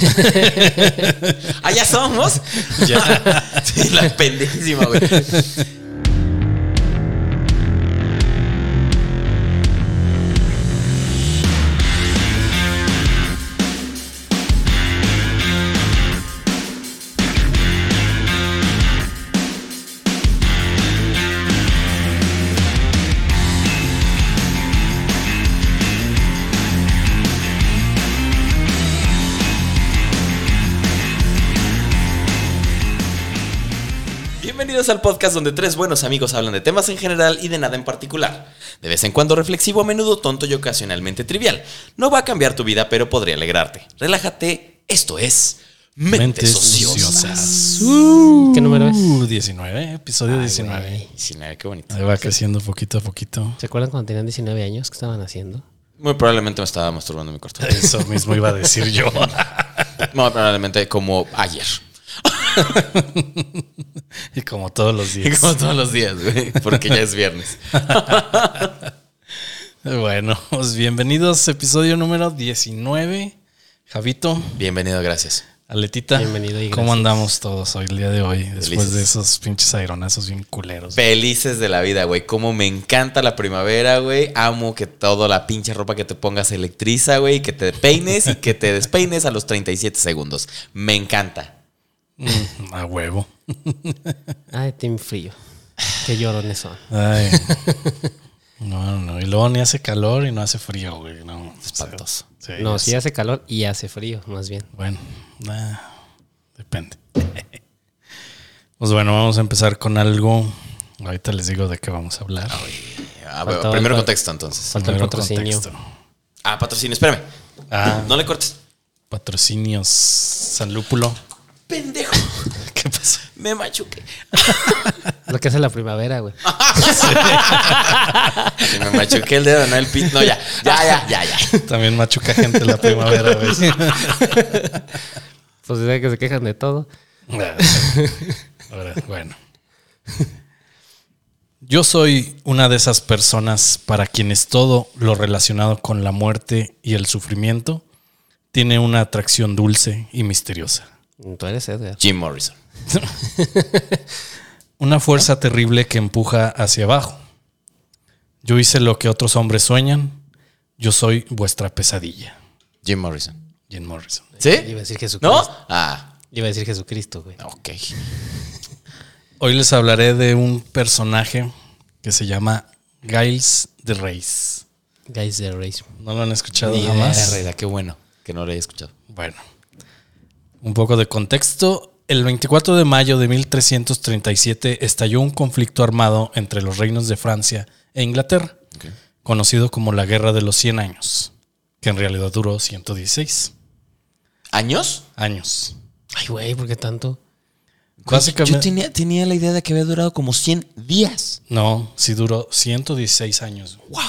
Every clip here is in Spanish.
¿Ah, ya somos? Ya. Sí, la pendejísima, güey. Bienvenidos al podcast donde tres buenos amigos hablan de temas en general y de nada en particular. De vez en cuando reflexivo, a menudo tonto y ocasionalmente trivial. No va a cambiar tu vida, pero podría alegrarte. Relájate, esto es Mentes, Ociosas. ¿Qué número es? Uh, 19, episodio Ay, 19. güey. Sí, nada, qué bonito. Ahí va creciendo poquito a poquito. ¿Se acuerdan cuando tenían 19 años? ¿Qué estaban haciendo? Muy probablemente me estaba masturbando en mi cuarto. Eso mismo iba a decir yo. Muy probablemente como ayer. y como todos los días. Como todos los días, güey. Porque ya es viernes. Bueno, pues bienvenidos, episodio número 19. Javito, Bienvenido, gracias. Aletita. Bienvenido y ¿Cómo gracias. andamos todos hoy, el día de hoy? Después Felices. de esos pinches aeronazos bien culeros. Felices de la vida, güey. Como me encanta la primavera, güey. Amo que toda la pinche ropa que te pongas electriza, güey. Que te peines y que te despeines a los 37 segundos. Me encanta. Mm, a huevo. Ay, team frío. Qué llorones son. Ay. No, no. Y luego ni hace calor y no hace frío, güey. No, Espantoso. Sí, No, sí hace calor y hace frío, más bien. Bueno, nah, depende. Pues bueno, vamos a empezar con algo. Ahorita les digo de qué vamos a hablar. A ver, Faltaba- primero contexto, entonces. Falta el Primero patrocinio. Ah, patrocinio, espérame. Ah, No le cortes. patrocinios San Lúpulo. Me machuqué. Lo que hace la primavera, güey. Sí, me machuqué el dedo, no el pit. No, ya. Ya, ya, ya, ya. También machuca gente la primavera, güey. Pues es que se quejan de todo. Ahora, bueno. Yo soy una de esas personas para quienes todo lo relacionado con la muerte y el sufrimiento tiene una atracción dulce y misteriosa. Tú eres Edgar. Jim Morrison. Una fuerza terrible que empuja hacia abajo. Yo hice lo que otros hombres sueñan. Yo soy vuestra pesadilla. Jim Morrison. Jim Morrison. ¿Sí? Iba a decir ¿No? Jesucristo. Ah, Iba a decir Jesucristo, güey. ok. Hoy les hablaré de un personaje que se llama Giles de Reis. Guys de Race. ¿No lo han escuchado Ni jamás? qué bueno que no lo haya escuchado. Bueno, un poco de contexto. El 24 de mayo de 1337 estalló un conflicto armado entre los reinos de Francia e Inglaterra, conocido como la Guerra de los 100 Años, que en realidad duró 116 ¿Años? años. Ay, güey, ¿por qué tanto? Básicamente, Yo tenía, tenía la idea de que había durado como 100 días. no, sí duró 116 años. ¡Wow!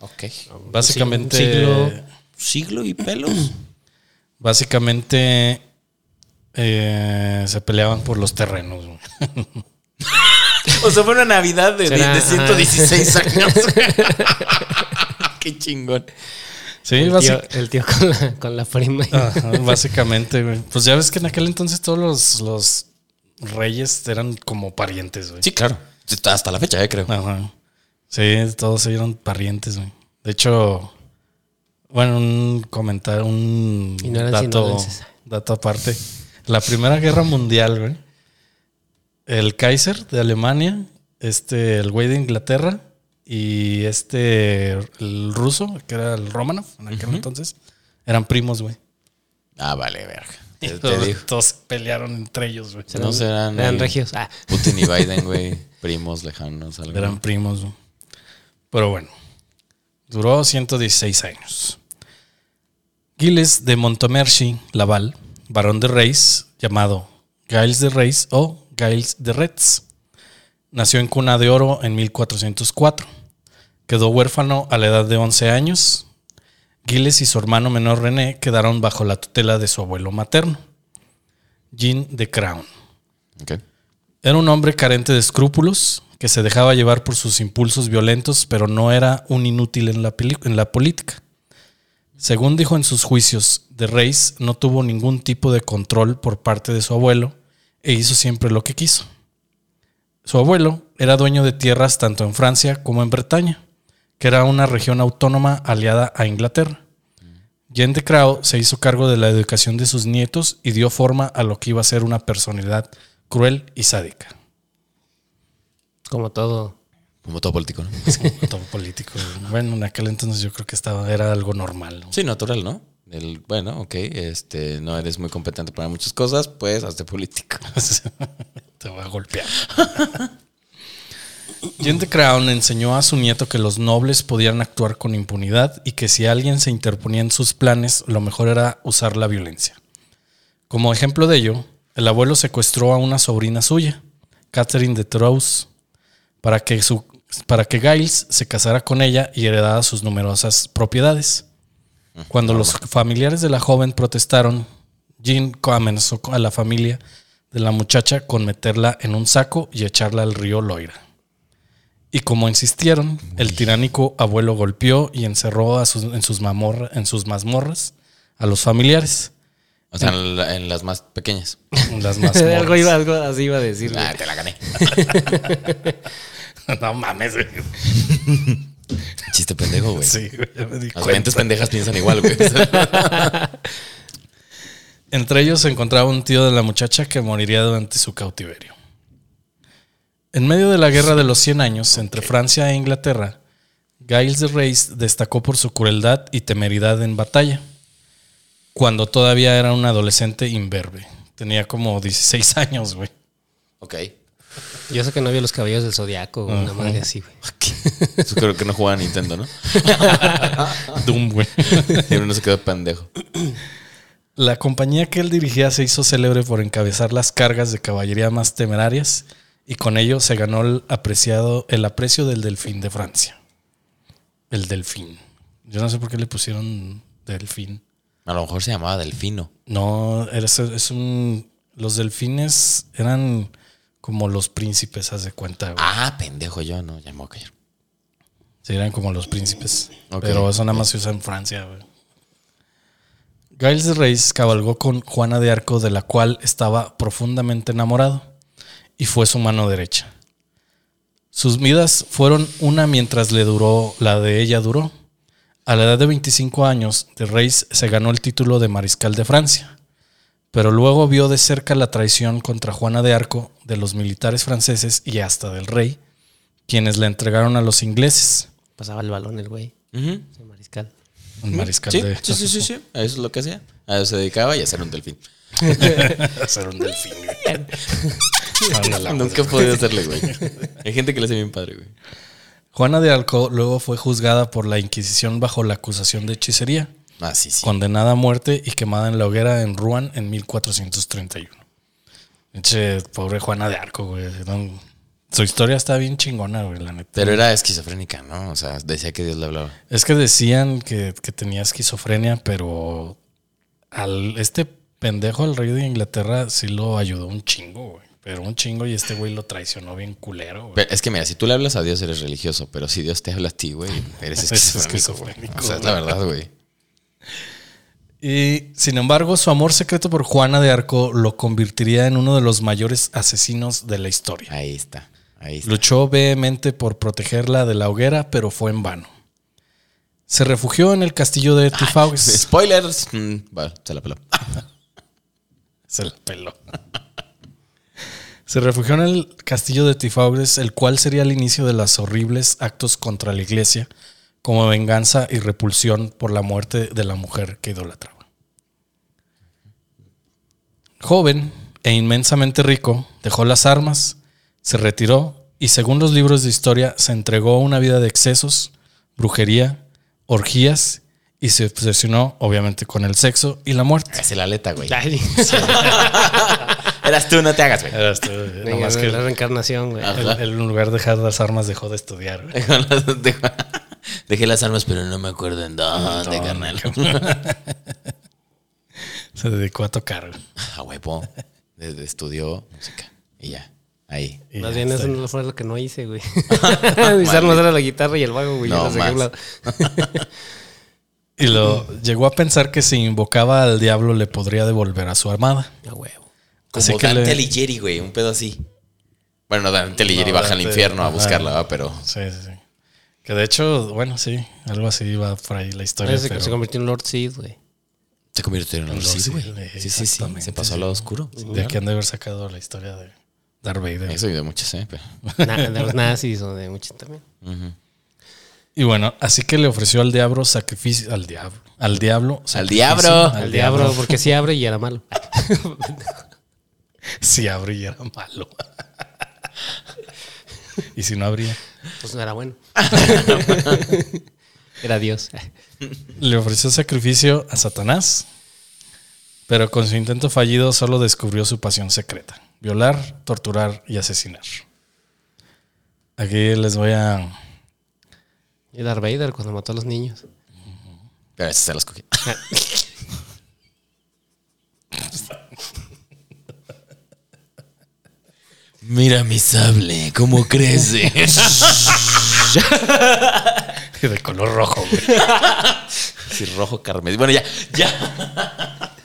Ok. Básicamente, un siglo. ¿Siglo y pelos? básicamente eh, se peleaban por los terrenos. o sea, fue una Navidad de, de- Será, de ajá. 116 años. qué chingón. Sí, El básicamente. tío, el tío con, la, con la prima. Ajá, básicamente, güey. Pues ya ves que en aquel entonces todos los, los reyes eran como parientes, güey. Sí, claro. Hasta la fecha, eh, creo. Ajá. Sí, todos eran parientes, güey. De hecho, bueno, un comentario, un Y no eran dato, dato aparte. La Primera Guerra Mundial, güey. El Kaiser de Alemania, este, el güey de Inglaterra y este, el ruso, que era el Romanov en aquel entonces, eran primos, güey. Ah, vale, verga. Te, te Todos, digo. todos pelearon entre ellos, güey. No serán. Eran regios. Ah, Putin y Biden, güey. Primos lejanos. Algo. Eran primos, güey. Pero bueno, duró 116 años. Giles de Montmorency Laval, barón de Reis, llamado Giles de Reis o Giles de Retz, nació en Cuna de Oro en 1404. Quedó huérfano a la edad de 11 años. Giles y su hermano menor René quedaron bajo la tutela de su abuelo materno, Jean de Crown. Era un hombre carente de escrúpulos, que se dejaba llevar por sus impulsos violentos, pero no era un inútil en la, en la política. Según dijo en sus juicios, de Reis no tuvo ningún tipo de control por parte de su abuelo e hizo siempre lo que quiso. Su abuelo era dueño de tierras tanto en Francia como en Bretaña, que era una región autónoma aliada a Inglaterra. Jean de Crao se hizo cargo de la educación de sus nietos y dio forma a lo que iba a ser una personalidad cruel y sádica. Como todo. Como todo político, ¿no? Como todo político. Bueno, en aquel entonces yo creo que estaba, era algo normal. ¿no? Sí, natural, ¿no? El, bueno, ok, este, no eres muy competente para muchas cosas, pues hazte político. Te voy a golpear. Jean de Crown enseñó a su nieto que los nobles podían actuar con impunidad y que si alguien se interponía en sus planes, lo mejor era usar la violencia. Como ejemplo de ello, el abuelo secuestró a una sobrina suya, Catherine de Troyes, para que, su, para que Giles se casara con ella y heredara sus numerosas propiedades. Cuando los familiares de la joven protestaron, Jean amenazó a la familia de la muchacha con meterla en un saco y echarla al río Loira. Y como insistieron, el tiránico abuelo golpeó y encerró a sus- en, sus mamorra- en sus mazmorras a los familiares. O sea, en, la- en las más pequeñas. en Las algo, mazmorras. iba, algo así iba a decir. Ah, te la gané. no mames. güey. Chiste pendejo, güey. Sí, güey, ya me di Las cuenta. mentes pendejas piensan igual, güey. Entre ellos se encontraba un tío de la muchacha que moriría durante su cautiverio. En medio de la guerra de los 100 años entre Francia e Inglaterra, Giles de Reis destacó por su crueldad y temeridad en batalla, cuando todavía era un adolescente imberbe. Tenía como 16 años, güey. ok. Yo sé que no había los caballos del zodiaco, güey, una madre así, güey. Eso creo que no jugaba a Nintendo, ¿no? Doom, güey. Y uno se quedó pendejo. La compañía que él dirigía se hizo célebre por encabezar las cargas de caballería más temerarias y con ello se ganó el apreciado el aprecio del delfín de Francia. El delfín. Yo no sé por qué le pusieron delfín. A lo mejor se llamaba Delfino. No, es un los delfines eran como los príncipes, haz de cuenta. güey. Ah, pendejo yo, no, ya me voy a callar. Sí, eran como los príncipes. Pero eso nada más se usa en Francia, güey. Giles de Reis cabalgó con Juana de Arco, de la cual estaba profundamente enamorado, y fue su mano derecha. Sus vidas fueron una mientras le duró, la de ella duró. A la edad de 25 años, de Reis se ganó el título de mariscal de Francia, pero luego vio de cerca la traición contra Juana de Arco de los militares franceses y hasta del rey, quienes la entregaron a los ingleses. Pasaba el balón el güey, Ujú. ese mariscal. Un mariscal Sí, de sí, sí, sí, sí. A eso es lo que hacía. A eso se dedicaba y a ser un delfín. hacer un delfín. güey. Nunca he podido hacerle, güey. Hay gente que le hace bien padre, güey. Juana de Arco luego fue juzgada por la Inquisición bajo la acusación de hechicería, Ah, sí, sí. condenada a muerte y quemada en la hoguera en Rouen en 1431. Eche, pobre Juana de Arco, güey. Su historia está bien chingona, güey, la neta. Pero era esquizofrénica, ¿no? O sea, decía que Dios le hablaba. Es que decían que, que tenía esquizofrenia, pero al este pendejo, el rey de Inglaterra, sí lo ayudó un chingo, güey. Pero un chingo y este güey lo traicionó bien culero, güey. Pero es que mira, si tú le hablas a Dios eres religioso, pero si Dios te habla a ti, güey, eres Es esquizofrénico. esquizofrénico, O sea, es la verdad, güey. Y sin embargo, su amor secreto por Juana de Arco lo convertiría en uno de los mayores asesinos de la historia. Ahí está. Ahí está. Luchó vehemente por protegerla de la hoguera, pero fue en vano. Se refugió en el castillo de Trifauges. Spoilers. Mm, se la peló. Se la peló. Se refugió en el castillo de Trifauges, el cual sería el inicio de los horribles actos contra la iglesia, como venganza y repulsión por la muerte de la mujer que idolatraba. Joven e inmensamente rico, dejó las armas, se retiró y según los libros de historia se entregó a una vida de excesos, brujería, orgías y se obsesionó obviamente con el sexo y la muerte. Es la aleta, güey. Ay, Eras tú, no te hagas, güey. Era esto, nomás que la reencarnación, güey. el- el- en lugar de dejar las armas dejó de estudiar. güey. Dejé las armas, pero no me acuerdo en dónde, carnal. Se dedicó a tocar. A huevo. Desde estudió música. Y ya. Ahí. Y Más ya bien eso no fue lo que no hice, güey. Mis armas eran la guitarra y el vago, güey. No más. Y lo llegó a pensar que si invocaba al diablo le podría devolver a su armada. A huevo. Como Así que Dante le- Alighieri, güey, un pedo así. Bueno, no, Dante Alighieri No, baja al infierno a buscarla, ¿va? pero Sí, sí, sí. Que de hecho, bueno, sí, algo así iba por ahí la historia. Parece que pero se convirtió en Lord Sid, güey. se convirtió en un Lord sí, Sid, güey. Sí, sí, sí. Se pasó al lado oscuro. de aquí han de haber sacado la historia de Darth Vader. Eso y de muchos, ¿eh? Pero- Na- de los nazis o de muchos también. Y bueno, así que le ofreció al diablo sacrificio. Al diablo. Al diablo. Al diablo. Al diablo, porque sí abre y era malo. Si abre y era malo. y si no abría. Pues no era bueno. era Dios. Le ofreció sacrificio a Satanás, pero con su intento fallido solo descubrió su pasión secreta: violar, torturar y asesinar. Aquí les voy a. Y Darth Vader cuando mató a los niños. Pero ese se las cogí. Mira mi sable, cómo crece. de color rojo, güey. sí, rojo carmesí. Bueno, ya, ya.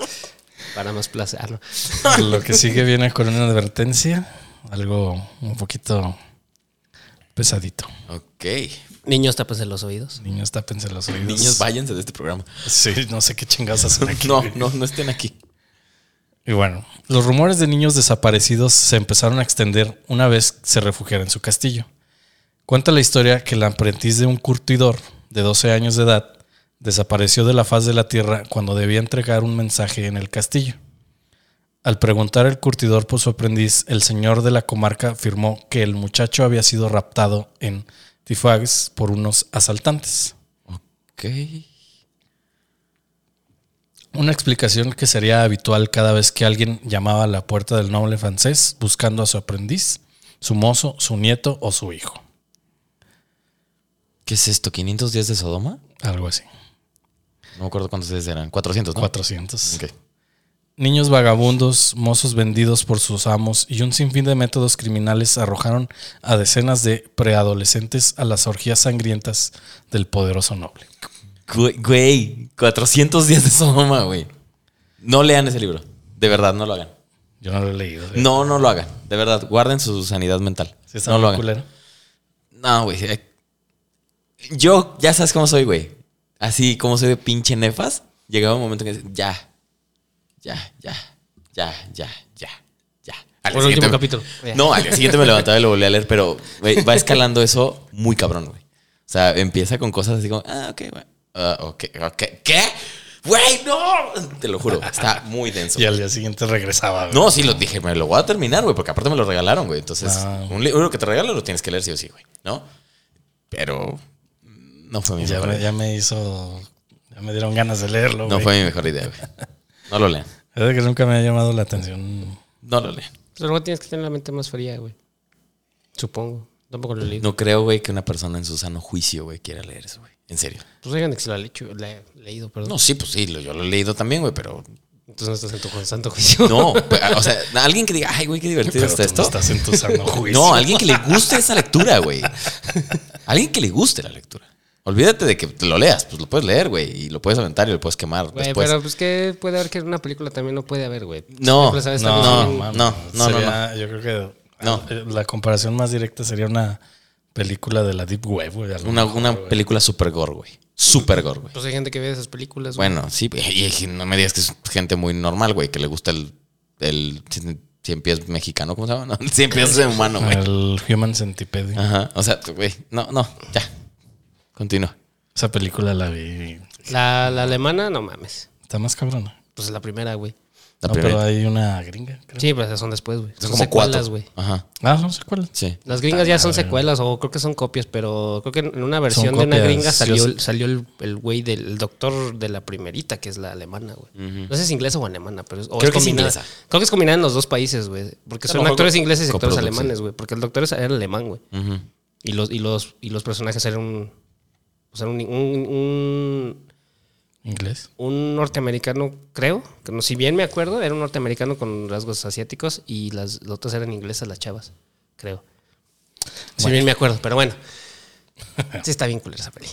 Para más placer. Lo que sigue viene con una advertencia, algo un poquito pesadito. Ok. Niños, tápense los oídos. Niños, tápense los oídos. Niños, váyanse de este programa. Sí, no sé qué chingados hacen aquí. No, no, no estén aquí. Y bueno, los rumores de niños desaparecidos se empezaron a extender una vez se refugiara en su castillo. Cuenta la historia que el aprendiz de un curtidor de 12 años de edad desapareció de la faz de la tierra cuando debía entregar un mensaje en el castillo. Al preguntar el curtidor por su aprendiz, el señor de la comarca afirmó que el muchacho había sido raptado en Tifax por unos asaltantes. Ok. Una explicación que sería habitual cada vez que alguien llamaba a la puerta del noble francés buscando a su aprendiz, su mozo, su nieto o su hijo. ¿Qué es esto? ¿500 días de Sodoma? Algo así. No me acuerdo cuántos días eran. 400, ¿no? 400. Ok. Niños vagabundos, mozos vendidos por sus amos y un sinfín de métodos criminales arrojaron a decenas de preadolescentes a las orgías sangrientas del poderoso noble. Güey, Güey, 400 días de Sodoma, güey. No lean ese libro. De verdad, no lo hagan. Yo no lo he leído. No, no lo hagan. De verdad, guarden su sanidad mental. ¿Sí está no lo hagan. culero? No, güey. eh, Yo, ya sabes cómo soy, güey. Así como soy de pinche nefas, llegaba un momento que decía, ya, ya, ya, ya, ya, ya, ya. Al Por el último siguiente- capítulo. Ya. No, al día siguiente me levantaba y lo volví a leer, pero güey, va escalando eso muy cabrón, güey. O sea, empieza con cosas así como, ah, ok, güey. Ah, ok, ok. ¿Qué? Güey, no. Te lo juro, está muy denso. Y al día siguiente regresaba. güey. No, sí, lo dije, me lo voy a terminar, güey, porque aparte me lo regalaron, güey. Entonces, Ah. un libro que te regalan lo tienes que leer sí o sí, güey, ¿no? Pero no fue mi ya, mejor me, idea. ya me hizo. Ya me dieron ganas de leerlo. No güey. fue mi mejor idea, güey. No lo lean. Es de que nunca me ha llamado la atención. No lo lean. Pero luego tienes que tener la mente más fría, güey. Supongo. Tampoco lo leído. No creo, güey, que una persona en su sano juicio, güey, quiera leer eso, güey. En serio. Pues oigan que se lo ha leído, le- leído, perdón. No, sí, pues sí, lo- yo lo he leído también, güey, pero Entonces no estás en tu constante juicio. no. pe- o sea, alguien que diga, ay, güey, qué divertido Pero está tú esto. no estás en tu sano juicio. No, alguien que le guste esa lectura, güey. Alguien que le guste la lectura. Olvídate de que te lo leas, pues lo puedes leer, güey, y lo puedes aventar y lo puedes quemar Güey, después. pero pues que puede haber que en una película también no puede haber, güey. No, no, no, no, no, no, Yo creo que No. eh, la comparación más directa sería una película de la Deep Web, güey. Una, mejor, una güey. película super gore, güey. Super gore, güey. Pues hay gente que ve esas películas, güey. Bueno, sí, y y no me digas que es gente muy normal, güey, que le gusta el, el cien, pies mexicano, ¿cómo se llama? No, el cien pies humano, güey. El Human Centipede. Ajá, o sea, güey, no, no, ya. Continúa. Esa película la vi. La, la alemana, no mames. Está más cabrona. Pues es la primera, güey. La no, primera. pero hay una gringa, creo. Sí, pero esas son después, güey. Son Son como secuelas, güey. Ajá, Ah, sé cuál. sí. Las gringas ya son secuelas o creo que son copias, pero creo que en una versión Son de una gringa salió, Yo salió el el güey del el doctor de la primerita, que es la alemana, güey. No sé si es inglesa o alemana, pero es, o Creo que es combinada. inglesa. Creo que es combinada en los dos países, güey. Porque son actores ingleses y actores alemanes, güey. Porque el doctor es- era alemán, güey. Y los, y los, y los personajes eran un. O sea, un, un, un, Inglés. un norteamericano, creo. Que no, si bien me acuerdo, era un norteamericano con rasgos asiáticos y las, las otras eran inglesas, las chavas, creo. Si bien me acuerdo, pero bueno. Sí está bien culera esa peli.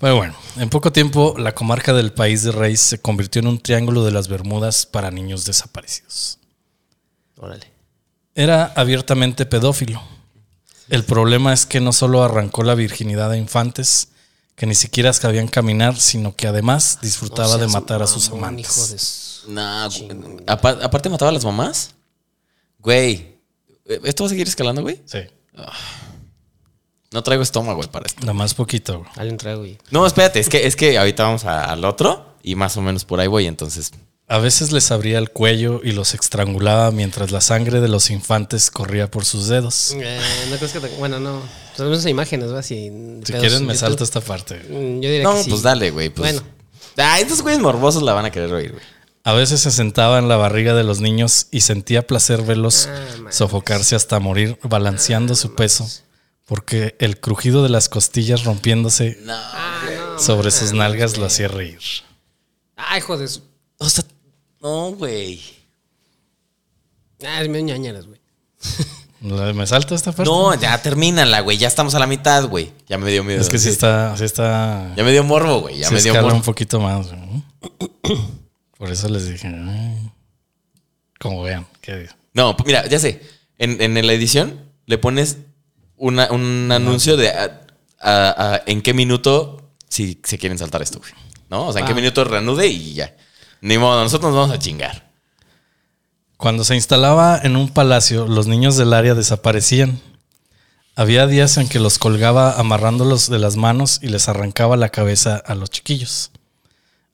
Pero bueno, en poco tiempo la comarca del país de Reis se convirtió en un triángulo de las Bermudas para niños desaparecidos. Órale. Era abiertamente pedófilo. El problema es que no solo arrancó la virginidad a infantes que ni siquiera sabían caminar, sino que además disfrutaba O sea, de matar a sus amantes. hijo de. Apa- aparte mataba a las mamás. Güey. ¿Esto va a seguir escalando, güey? Sí, No traigo estómago, güey, para esto. nada más poquito. güey. Alguien trae, güey. No, espérate, es que, es que ahorita vamos a- al otro y más o menos por ahí voy, entonces. A veces les abría el cuello y los estrangulaba mientras la sangre de los infantes corría por sus dedos. Eh, no crees que te- Bueno, no. Tenemos esas imágenes, ¿verdad? Si, Si quieren me salto esta parte. Mm, Yo diría No, que sí. pues dale, güey. Pues. Bueno. Ah, estos güeyes morbosos la van a querer oír, güey. A veces se sentaba en la barriga de los niños y sentía placer verlos Ah, sofocarse hasta morir balanceando su peso, porque el crujido de las costillas rompiéndose No. Ah, no. sobre sus nalgas lo hacía reír. Ay, hijo de su. O sea, no, güey. Ah, es medio ñañaras, güey. ¿Me salto esta parte? No, ya termínala, güey. Ya estamos a la mitad, güey. Ya me dio miedo. Es que sí está, sí está, Ya me dio morbo, güey. Ya sí me dio morbo. un poquito más. güey. Por eso les dije, ay, como vean, ¿qué No, pues mira, ya sé. En, en la edición le pones una- un anuncio de a- a- a- en qué minuto si se quieren saltar esto, güey. ¿No? O sea, en qué Ah. minuto reanude y ya. Ni modo, nosotros nos vamos a chingar. Cuando se instalaba en un palacio, los niños del área desaparecían. Había días en que los colgaba amarrándolos de las manos y les arrancaba la cabeza a los chiquillos.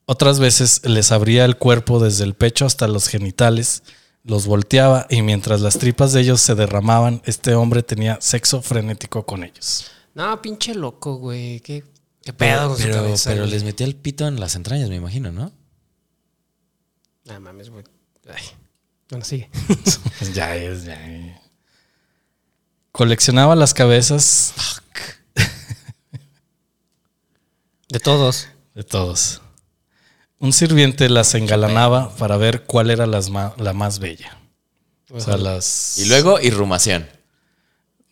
Otras veces les abría el cuerpo desde el pecho hasta los genitales, los volteaba y mientras las tripas de ellos se derramaban, este hombre tenía sexo frenético con ellos. No, pinche loco, güey. ¿Qué, qué pedo con su pero, cabeza, pero güey? les metía el pito en las entrañas, me imagino, ¿no? Ah, mames, güey. Ay. Bueno, sigue. ya es, ya es. Coleccionaba las cabezas De todos. de todos. Un sirviente las engalanaba para ver cuál era las ma- la más bella. O sea, las... Y luego, irrumación.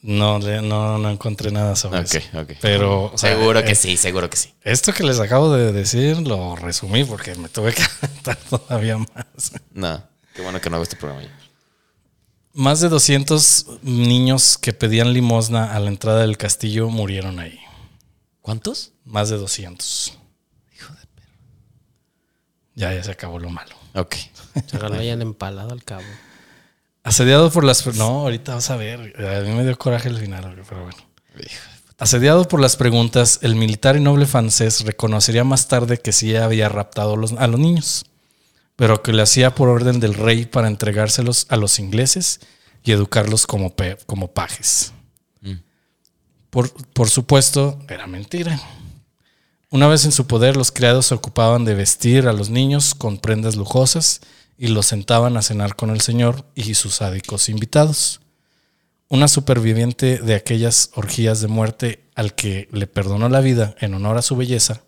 No, no, no encontré nada sobre Ok, eso. ok. Pero... o sea, Seguro que eh, sí, seguro que sí. Esto que les acabo de decir lo resumí porque me tuve que aventar todavía más. No, qué bueno que no hago este programa ya. Más de 200 niños que pedían limosna a la entrada del castillo murieron ahí. ¿Cuántos? Más de 200. Hijo de perro. Ya, ya se acabó lo malo. Ok. Se lo hayan empalado al cabo. Asediado por las... No, ahorita vas a ver. A mí me dio coraje el final, pero bueno. Asediado por las preguntas, el militar y noble francés reconocería más tarde que sí había raptado los- a los niños, pero que lo hacía por orden del rey para entregárselos a los ingleses y educarlos como, pe- como pajes. Por, por supuesto, era mentira. Una vez en su poder, los criados se ocupaban de vestir a los niños con prendas lujosas y los sentaban a cenar con el señor y sus sádicos invitados. Una superviviente de aquellas orgías de muerte al que le perdonó la vida en honor a su belleza,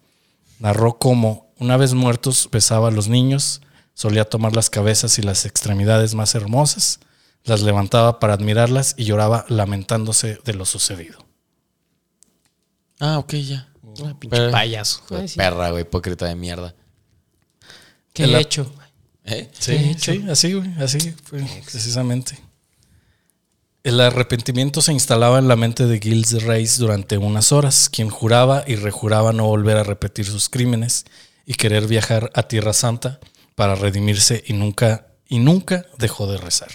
narró cómo, una vez muertos, besaba a los niños, solía tomar las cabezas y las extremidades más hermosas, las levantaba para admirarlas y lloraba lamentándose de lo sucedido. Ah, ok, ya. Ah, pinche Pero- payaso. Ay, sí. Perra, güey, hipócrita de mierda. ¿Qué he hecho? ¿Eh? Sí, sí, así, güey, así fue, precisamente. El arrepentimiento se instalaba en la mente de Gilles Reis durante unas horas, quien juraba y rejuraba no volver a repetir sus crímenes y querer viajar a Tierra Santa para redimirse y nunca, y nunca dejó de rezar.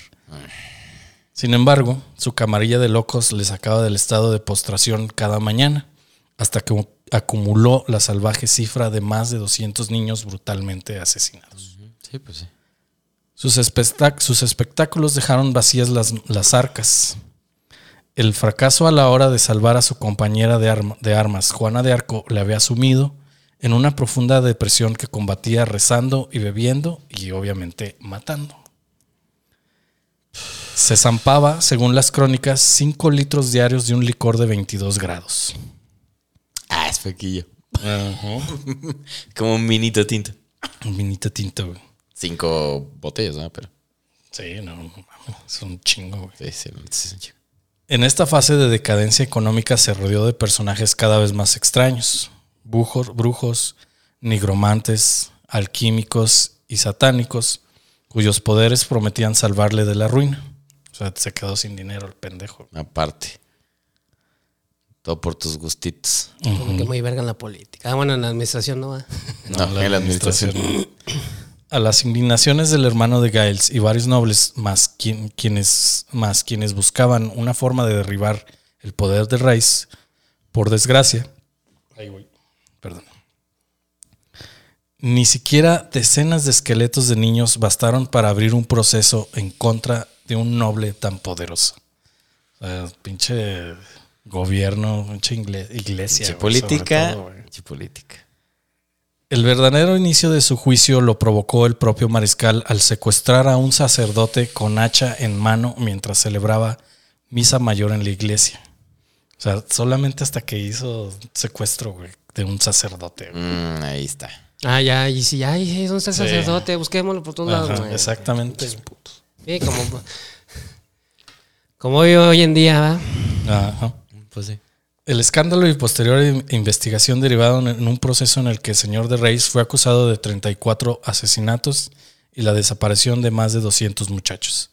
Sin embargo, su camarilla de locos le sacaba del estado de postración cada mañana, hasta que acumuló la salvaje cifra de más de 200 niños brutalmente asesinados. Sí, pues sí. Sus, espectac- sus espectáculos dejaron vacías las, las arcas. El fracaso a la hora de salvar a su compañera de, arma- de armas, Juana de Arco, le había sumido en una profunda depresión que combatía rezando y bebiendo y obviamente matando. Se zampaba, según las crónicas, 5 litros diarios de un licor de 22 grados. Ah, es fequillo. Como un minito tinto. Un vinito tinto, güey. Cinco botellas, ¿no? Pero. Sí, no, no es un chingo, güey. Sí, sí, sí, sí. En esta fase de decadencia económica se rodeó de personajes cada vez más extraños. brujos, brujos, nigromantes, alquímicos y satánicos, cuyos poderes prometían salvarle de la ruina. O sea, se quedó sin dinero el pendejo. Aparte. Todo por tus gustitos. Como que muy verga en la política. Ah, bueno, en la administración no va. No, la en la administración. A las indignaciones del hermano de Giles y varios nobles, más, quien- quienes, más quienes buscaban una forma de derribar el poder de Rice, por desgracia, perdón. Ni siquiera decenas de esqueletos de niños bastaron para abrir un proceso en contra de un noble tan poderoso. O sea, pinche gobierno, pinche iglesia. Pinche política. todo, pinche política. El verdadero inicio de su juicio lo provocó el propio mariscal al secuestrar a un sacerdote con hacha en mano mientras celebraba misa mayor en la iglesia. O sea, solamente hasta que hizo secuestro, güey, de un sacerdote. Mm, ahí está. Ah, ya, y si, ay, ¿dónde está el Sí. sacerdote? Busquémoslo por todos lados, güey. exactamente. Sí, como, como hoy, hoy en día, ¿va? Ajá. Pues sí. El escándalo y posterior in- investigación derivaron en un proceso en el que el señor de Reis fue acusado de 34 asesinatos y la desaparición de más de 200 muchachos,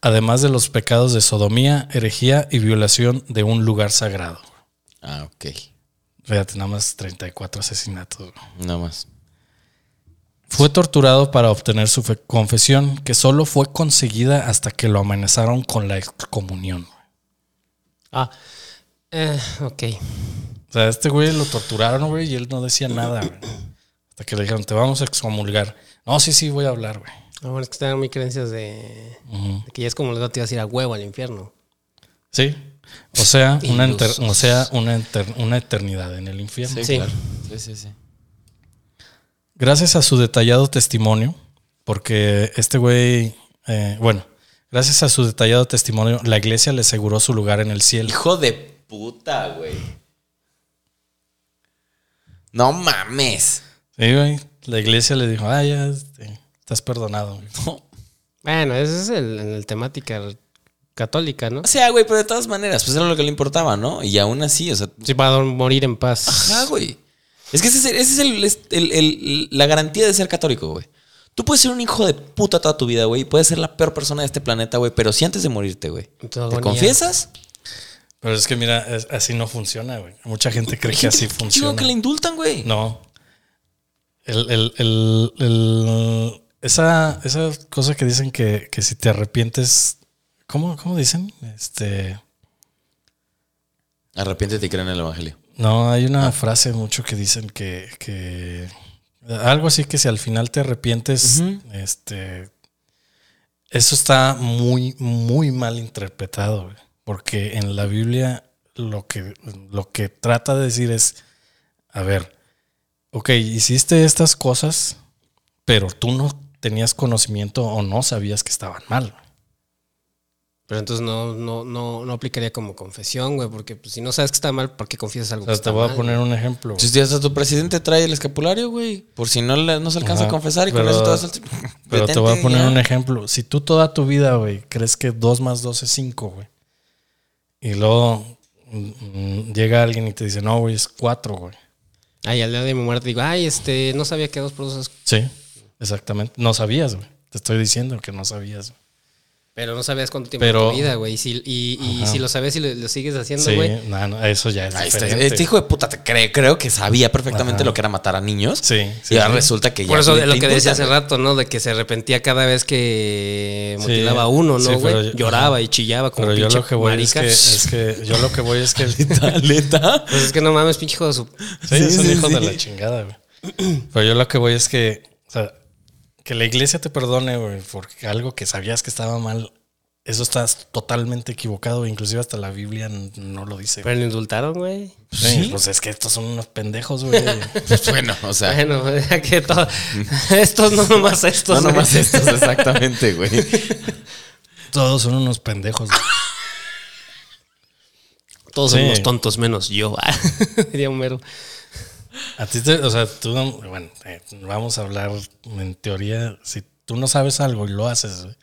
además de los pecados de sodomía, herejía y violación de un lugar sagrado. Ah, ok. Fíjate, nada más 34 asesinatos. Nada más. Fue torturado para obtener su fe- confesión, que solo fue conseguida hasta que lo amenazaron con la excomunión. Ah, eh, ok. O sea, este güey lo torturaron, güey, y él no decía nada, güey. Hasta que le dijeron, te vamos a excomulgar. No, sí, sí, voy a hablar, güey. Ah, bueno, es que están muy creencias de, de que ya es como el te vas a ir a huevo al infierno. Sí. O sea, una, enter- Ilusos. o sea una, enter- una eternidad en el infierno. Sí, Sí. claro. Sí, sí, sí. Gracias a su detallado testimonio, porque este güey, eh, bueno, gracias a su detallado testimonio, la iglesia le aseguró su lugar en el cielo. Hijo de puta, güey. No mames. Sí, güey. La iglesia le dijo, ah, ya, este, estás perdonado. güey. Bueno, ese es el, el temática católica, ¿no? O sea, güey, pero de todas maneras, pues era lo que le importaba, ¿no? Y aún así, o sea, Sí, para morir en paz. Ah, güey. Es que ese es, el- ese es el- es el- el- la garantía de ser católico, güey. Tú puedes ser un hijo de puta toda tu vida, güey. Puedes ser la peor persona de este planeta, güey. Pero si antes de morirte, güey, ¿te agonía. confiesas? Pero es que mira, es- así no funciona, güey. Mucha gente cree que gente así funciona. que le indultan, güey. No. El, el- el- el- esa, esa cosa que dicen que, que si te arrepientes. ¿Cómo, cómo dicen? Este. Arrepiéntete y cree en el evangelio. No, hay una frase mucho que dicen que, que algo así que si al final te arrepientes, este, eso está muy, muy mal interpretado, güey. Porque en la Biblia lo que, lo que trata de decir es, a ver, ok, hiciste estas cosas, pero tú no tenías conocimiento o no sabías que estaban mal. Pero entonces no, no, no, no aplicaría como confesión, güey, porque pues, si no sabes que está mal, ¿por qué confiesas algo O que sea, está te voy a poner un ejemplo. Si hasta tu presidente trae el escapulario, güey. Por si no, le- no se alcanza Ajá, a confesar y con eso te vas al... Pero te voy a poner ya. un ejemplo. Si tú toda tu vida, güey, crees que 2 más 2 es 5, güey. Y luego mm, llega alguien y te dice, no, güey, es 4, güey. Ay, al día de mi muerte digo, ay, este, no sabía que dos por dos es... Sí, exactamente. No sabías, güey. Te estoy diciendo que no sabías. güey. Pero no sabías cuánto tiempo Pero- de tu vida, güey. Y si, y, y si lo sabes y lo, lo sigues haciendo, Sí, güey. no, no, eso ya es está. diferente. Este hijo de puta te cree, creo que sabía perfectamente Ajá. lo que era matar a niños. Sí, sí, y ahora sí. resulta que ya. Por eso lo que decía hace rato, ¿no? De que se arrepentía cada vez que Sí, mutilaba a uno, sí, ¿no, güey? Lloraba ajá. y chillaba como Pero yo lo que voy marica. es que, es que yo lo que voy es que ¿Neta? Pues es que no mames, pinche hijo de su... Sí, es un sí, hijo de sí. la chingada, güey. Pero yo lo que voy es que, o sea, que la iglesia te perdone, güey, porque algo que sabías que estaba mal, eso estás totalmente equivocado. Inclusive hasta la Biblia no lo dice. Pero lo indultaron, güey. Sí, Pues es que estos son unos pendejos, güey. Pues bueno, o sea. Bueno, que todo... estos no nomás estos. no güey. nomás estos, exactamente, güey. Todos son unos pendejos. güey. Todos Sí. somos tontos menos yo. Diría Homero. A ti te, o sea, tú, no- bueno, eh, vamos a hablar en teoría, si tú no sabes algo y lo haces, güey,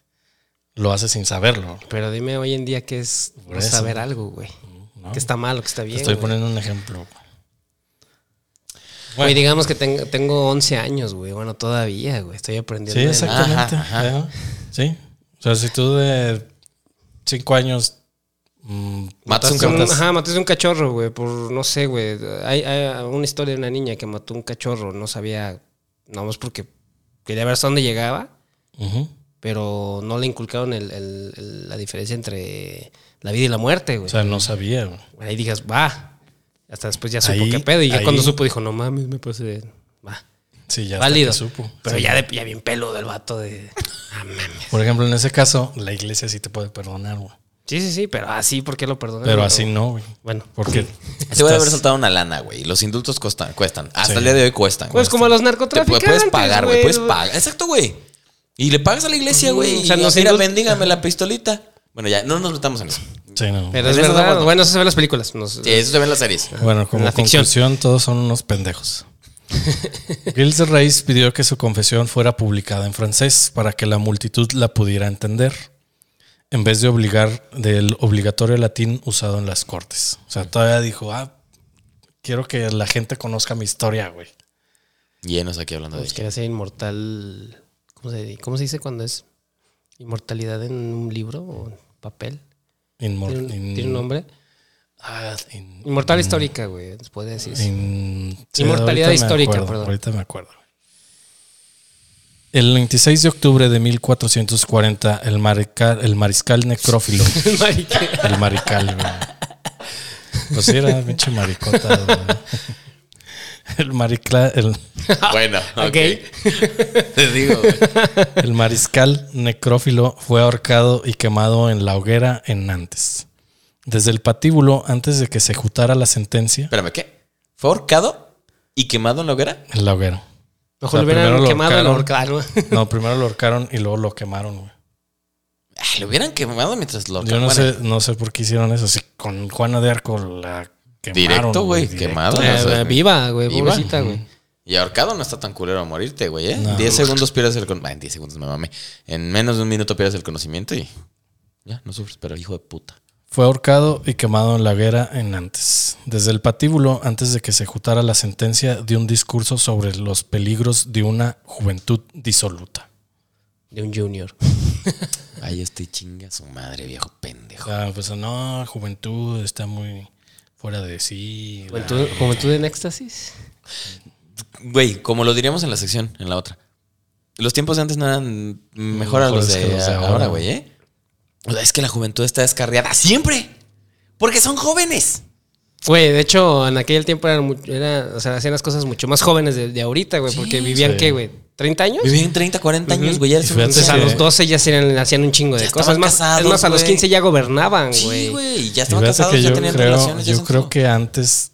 lo haces sin saberlo. Pero dime hoy en día qué es no saber algo, güey. ¿no? Que está mal o que está Te bien. estoy güey. poniendo un ejemplo. Güey, digamos que tengo, tengo 11 años, güey. Bueno, todavía, güey. Estoy aprendiendo. Sí, exactamente. Ajá. Sí. O sea, si tú de cinco años mm, Matas un Mataste un- Ajá, mataste un cachorro, güey. Por, no sé, güey. Hay, hay una historia de una niña que mató un cachorro. No sabía, no más porque quería ver hasta dónde llegaba, pero no le inculcaron el- el- el- la diferencia entre la vida y la muerte, güey. O sea, no sabía. güey. Ahí digas, va. Hasta después ya supo Ahí- qué pedo. Y ya ahí- cuando supo dijo, no mames, me de... Va. Sí, ya Válido. supo. Pero Sí. ya, de, ya bien pelo del vato de... Ah, mames. Por ejemplo, en ese caso, la iglesia sí te puede perdonar, güey. Sí, sí, sí, pero así, ¿por qué lo perdonan? Pero así no, güey. Bueno. Porque Se puede haber soltado una lana, güey. Los indultos costan, cuestan. Hasta Sí. el día de hoy cuestan. Pues como a los Te narcotraficantes, puedes pagar, güey. Puedes pagar. Exacto, güey. Y le pagas a la iglesia, güey. o sea, y nos mira, bendígame la pistolita. Bueno, ya, no nos metamos en eso. Sí, no. Pero es verdad. estamos- Bueno, eso se ve en las películas. Nos- Sí, eso se ve en las series. Bueno, como la ficción. conclusión, todos son unos pendejos. Gilles de Reis pidió que su confesión fuera publicada en francés para que la multitud la pudiera entender, en vez de obligar del obligatorio latín usado en las cortes. O sea, todavía dijo, ah, quiero que la gente conozca mi historia, güey. Llenos aquí hablando de Pues quería ser inmortal. ¿Cómo se, ¿Cómo se dice cuando es inmortalidad en un libro o en papel? Inmor- ¿Tiene, un- in- tiene un nombre? Ah, in- Inmortal histórica, güey. Puede decir. in- Inmortalidad histórica, acuerdo, perdón. Ahorita me acuerdo. El 26 de octubre de 1440, el, marica- el mariscal necrófilo Marica. El marical, güey. Pues sí, era pinche maricota, güey. El maricla, el, Bueno, ok. Ok. Te digo, güey. el mariscal necrófilo fue ahorcado y quemado en la hoguera en Nantes. Desde el patíbulo, antes de que se ejecutara la sentencia, Espérame, ¿qué? ¿Fue ahorcado y quemado en la hoguera? en la hoguera. Mejor O sea, lo hubieran lo quemado y lo ahorcaron. No, primero lo ahorcaron y luego lo quemaron, güey. Lo hubieran quemado mientras lo Yo no bueno, sé, no sé por qué hicieron eso. Si con Juana de Arco la quemaron. Directo, güey, quemado. Eh, no sé. viva, güey. Viva. Pobrecita, güey. Y ahorcado no está tan culero a morirte, güey, ¿eh? No. 10 segundos pierdes el conocimiento. En 10 segundos me mamé. En menos de un minuto pierdes el conocimiento y ya, no sufres, pero hijo de puta. Fue ahorcado y quemado en la hoguera en Nantes. Desde el patíbulo, antes de que se ejecutara la sentencia, dio un discurso sobre los peligros de una juventud disoluta. De un junior. Ay, este chinga su madre, viejo O pendejo. sea, pues no, juventud está muy fuera de sí. Juventud, juventud en éxtasis. Güey, como lo diríamos en la sección, en la otra. Los tiempos de antes no eran mejor a los Mejores que de los de ahora, ahora. güey, ¿eh? O sea, es que la juventud está descarriada siempre. Porque son jóvenes. Güey, de hecho, en aquel tiempo eran, era, o sea, hacían las cosas mucho más jóvenes de, de ahorita, güey. porque vivían, sí. ¿qué, güey? ¿30 años? Vivían 30, 40 años, güey. Un fíjate Entonces a los 12 ya hacían, hacían un chingo de Ya cosas. Más, casados, es más, a los güey. 15 ya gobernaban, Sí, güey. güey. Ya Y estaban casados, que ya yo tenían creo, relaciones. yo creo que antes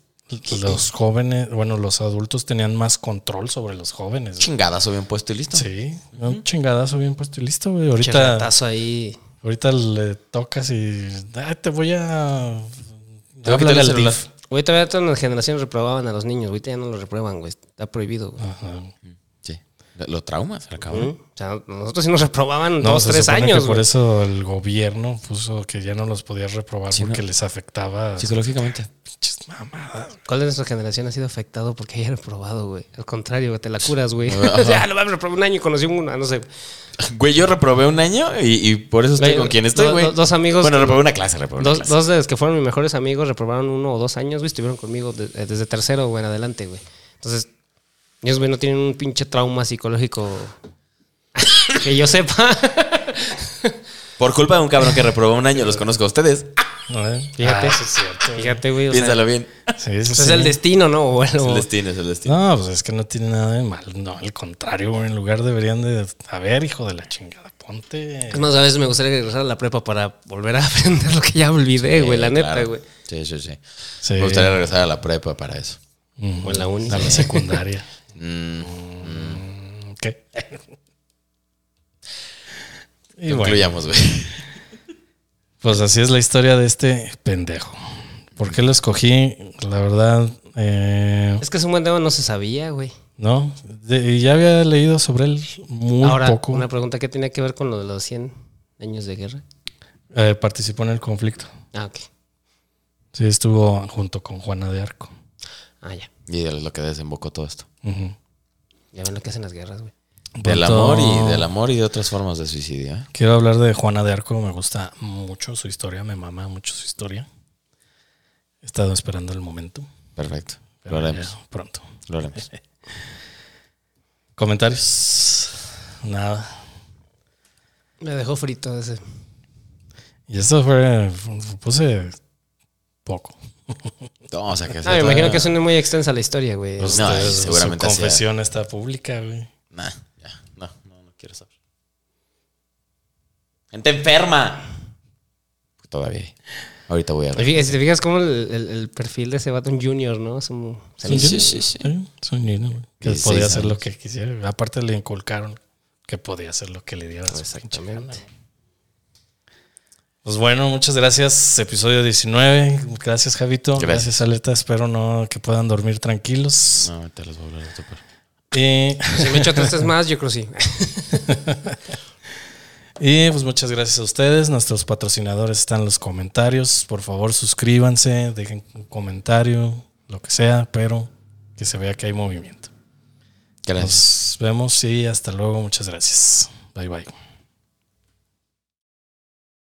los jóvenes, bueno, los adultos tenían más control sobre los jóvenes. güey. Chingadazo bien puesto y listo. Sí, un chingadazo bien puesto y listo, güey. Ahorita, Chirratazo ahí. Ahorita le tocas y "Ay, te voy a. Te voy a el celular. DIF". Güey, todavía todas las generaciones reprobaban a los niños. Güey, ya no los reprueban, güey. Está prohibido, güey. Ajá. Sí. Lo, lo traumas, al cabo. ¿Mm? O sea, nosotros sí nos reprobaban No, dos, se tres años, que por eso el gobierno puso que ya no los podía reprobar Sí, porque ¿no? les afectaba. Psicológicamente. Pinches mamadas. ¿Cuál de nuestra generación ha sido afectado porque haya reprobado, güey? Al contrario, güey, te la curas, güey. Sea, lo voy a reprobar un año y conocí una, no sé. Güey, yo reprobé un año y, y por eso estoy Güey, con quien estoy, do- güey. do- dos amigos- Bueno, reprobé una clase, reprobé una Dos, clase. dos de los que fueron mis mejores amigos reprobaron uno o dos años, güey, estuvieron conmigo de- eh, desde tercero, güey, en adelante, güey. Entonces, ellos, güey, no tienen un pinche trauma psicológico que yo sepa. Por culpa de un cabrón que reprobó un año, los conozco a ustedes. Fíjate, Ah, sí, es cierto. fíjate, güey. sea, Piénsalo bien. Sí, pues sí. es el destino, ¿no? O Es el destino, es el destino. No, pues es que no tiene nada de mal. No, al contrario, güey. En lugar deberían de. A ver, hijo de la chingada, ponte. Es más, a veces me gustaría regresar a la prepa para volver a aprender lo que ya olvidé, güey, la neta, güey. Sí, sí, sí. Sí. Me gustaría regresar a la prepa para eso. O en la uni. A la secundaria. Mm, ¿Qué? y concluyamos, güey. pues así es la historia de este pendejo. ¿Por qué lo escogí? La verdad, eh, Es que es un buen tema, no se sabía, güey. no. De- ya había leído sobre él muy Ahora, poco. una pregunta que tiene que ver con lo de los 100 años de guerra. Eh, participó en el conflicto. Ah, ok. Sí, estuvo junto con Juana de Arco. Ah, ya. Y es lo que desembocó todo esto. Ujú. Ya ven lo que hacen las guerras, güey. Del amor y del amor y de otras formas de suicidio. ¿eh? Quiero hablar de Juana de Arco. Me gusta mucho su historia. Me mama mucho su historia. He estado esperando el momento. Perfecto. pero Lo haremos. pronto. Lo haremos. Comentarios. Nada. Me dejó frito ese. Y esto fue. Puse poco. No, o sea que Ah, me imagino que es una muy extensa la historia, güey. No, Ustedes, y seguramente su confesión está pública, güey. Nah, ya. No, no, no quiero saber. Gente enferma. Todavía. Ahorita voy a ver. Si te fijas como el, el- el perfil de ese vato, un junior, ¿no? Es un- le- Sí, sí, sí. Es un niño, güey, Que 16 podía hacer lo que quisiera. Aparte le inculcaron que podía hacer lo que le diera Exactamente. Pues bueno, muchas gracias. Episodio 19. Gracias, Javito. Gracias. Gracias, Aleta. Espero no que puedan dormir tranquilos. No, ahorita les voy a hablar de super. Y, Si me echo tres más, yo creo sí. y, pues muchas gracias a ustedes. Nuestros patrocinadores están en los comentarios. Por favor, suscríbanse, dejen un comentario, lo que sea, pero que se vea que hay movimiento. Gracias. Nos vemos y hasta luego. Muchas gracias. Bye bye.